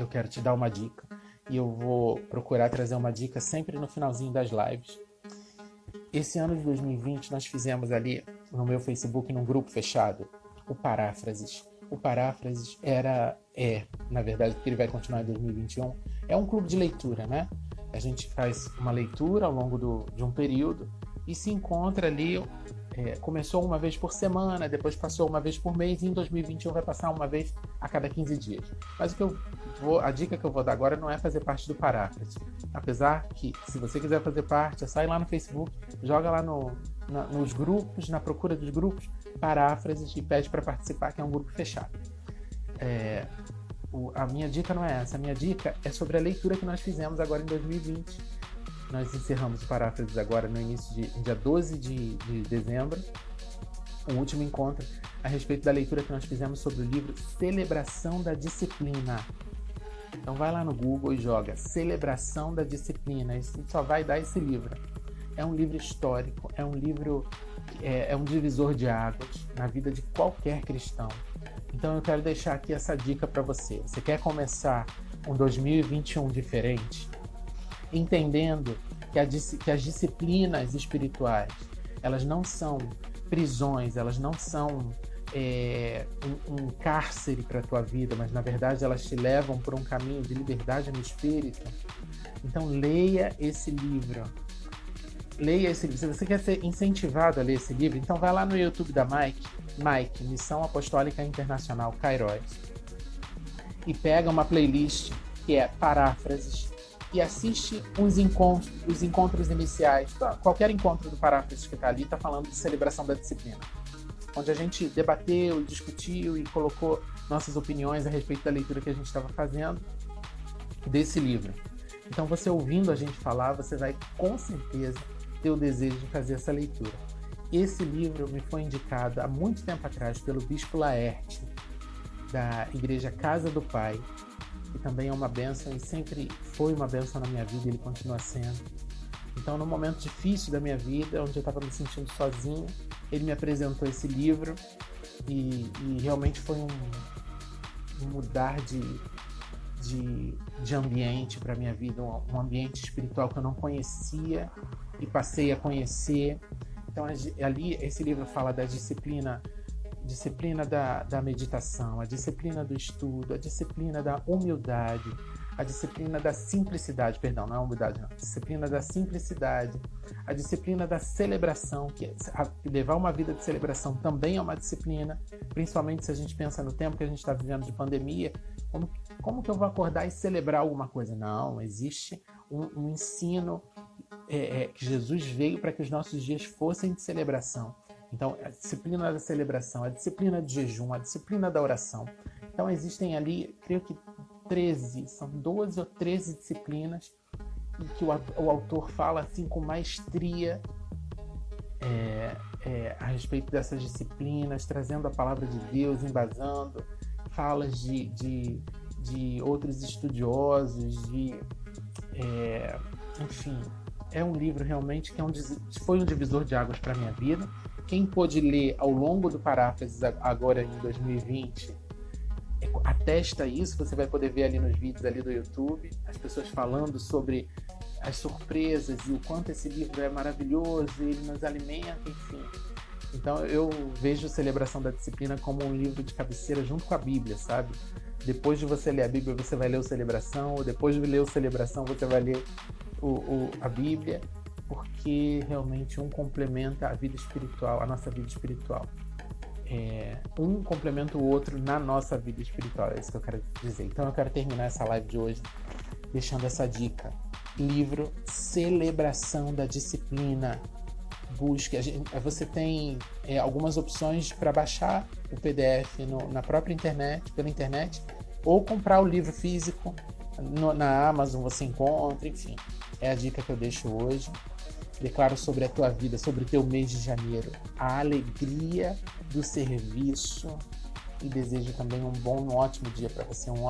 eu quero te dar uma dica e eu vou procurar trazer uma dica sempre no finalzinho das lives. Esse ano de 2020 nós fizemos ali no meu Facebook, num grupo fechado, o Paráfrases. O Paráfrases era, é, na verdade, porque ele vai continuar em 2021, é um clube de leitura, né? A gente faz uma leitura ao longo do, de um período e se encontra ali. É, começou uma vez por semana, depois passou uma vez por mês, e em 2021 vai passar uma vez a cada 15 dias. Mas o que eu vou, a dica que eu vou dar agora não é fazer parte do Paráfrase. Apesar que, se você quiser fazer parte, é sai lá no Facebook, joga lá no, na, nos grupos, na procura dos grupos, Paráfrases e pede para participar, que é um grupo fechado. É, o, a minha dica não é essa, a minha dica é sobre a leitura que nós fizemos agora em 2020. Nós encerramos o Paráfrases agora no início de dia 12 de, de dezembro, o último encontro a respeito da leitura que nós fizemos sobre o livro Celebração da Disciplina. Então vai lá no Google e joga Celebração da Disciplina. Isso só vai dar esse livro. É um livro histórico, é um livro é, é um divisor de águas na vida de qualquer cristão. Então eu quero deixar aqui essa dica para você. Você quer começar um 2021 diferente? Entendendo que, a, que as disciplinas espirituais elas não são prisões, elas não são é, um, um, cárcere para a tua vida, mas na verdade elas te levam por um caminho de liberdade no espírito. Então leia esse livro. Leia esse livro. Se você quer ser incentivado a ler esse livro, então vai lá no YouTube da Mike, Mike, Missão Apostólica Internacional Cairóis, e pega uma playlist que é paráfrases e assiste uns encontros, os encontros iniciais. Qualquer encontro do paráfrases que está ali está falando de celebração da disciplina onde a gente debateu, discutiu e colocou nossas opiniões a respeito da leitura que a gente estava fazendo desse livro. Então, você ouvindo a gente falar, você vai com certeza ter o desejo de fazer essa leitura. Esse livro me foi indicado há muito tempo atrás pelo Bispo Laerte, da Igreja Casa do Pai, que também é uma benção e sempre foi uma benção na minha vida e ele continua sendo. Então, no momento difícil da minha vida, onde eu estava me sentindo sozinho, ele me apresentou esse livro e, e realmente foi um, um mudar de, de, de ambiente para minha vida, um, um, ambiente espiritual que eu não conhecia e passei a conhecer. Então, ali, esse livro fala da disciplina disciplina da, da meditação, a disciplina do estudo, a disciplina da humildade, a disciplina da simplicidade, perdão, não é humildade, não, a disciplina da simplicidade, a disciplina da celebração, que é, levar uma vida de celebração também é uma disciplina, principalmente se a gente pensa no tempo que a gente está vivendo de pandemia, como, como que eu vou acordar e celebrar alguma coisa? Não, existe um, um ensino é, é, que Jesus veio para que os nossos dias fossem de celebração. Então, a disciplina da celebração, a disciplina de jejum, a disciplina da oração. Então, existem ali, creio que 13, são 12 ou 13 disciplinas em que o, o autor fala assim com maestria é, é, a respeito dessas disciplinas, trazendo a palavra de Deus, embasando, falas de, de, de outros estudiosos, de é, enfim, é um livro realmente que é um, foi um divisor de águas para minha vida. Quem pôde ler ao longo do paráfrases agora em 2020 atesta isso, você vai poder ver ali nos vídeos ali do YouTube, as pessoas falando sobre as surpresas e o quanto esse livro é maravilhoso, ele nos alimenta, enfim. Então eu vejo Celebração da Disciplina como um livro de cabeceira junto com a Bíblia, sabe? Depois de você ler a Bíblia, você vai ler o Celebração, depois de ler o Celebração, você vai ler o, o, a Bíblia, porque realmente um complementa a vida espiritual, a nossa vida espiritual é, um complementa o outro na nossa vida espiritual. É isso que eu quero dizer. Então eu quero terminar essa live de hoje deixando essa dica. Livro Celebração da Disciplina. Busque. Gente, você tem é, algumas opções para baixar o PDF no, na própria internet, pela internet, ou comprar o livro físico no, na Amazon você encontra, enfim. É a dica que eu deixo hoje. Declaro sobre a tua vida, sobre o teu mês de janeiro, a alegria do serviço e desejo também um bom, um ótimo dia para você, um ótimo